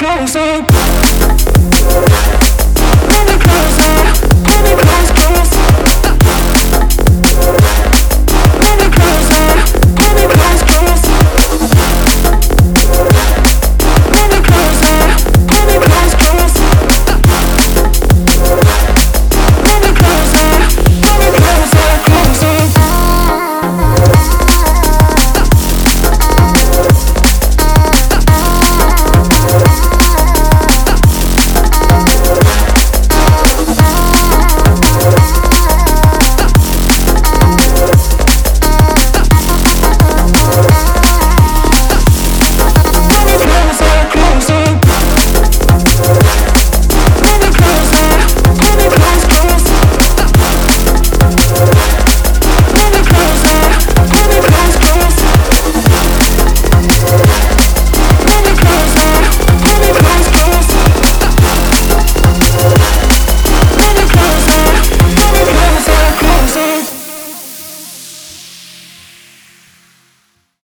close up.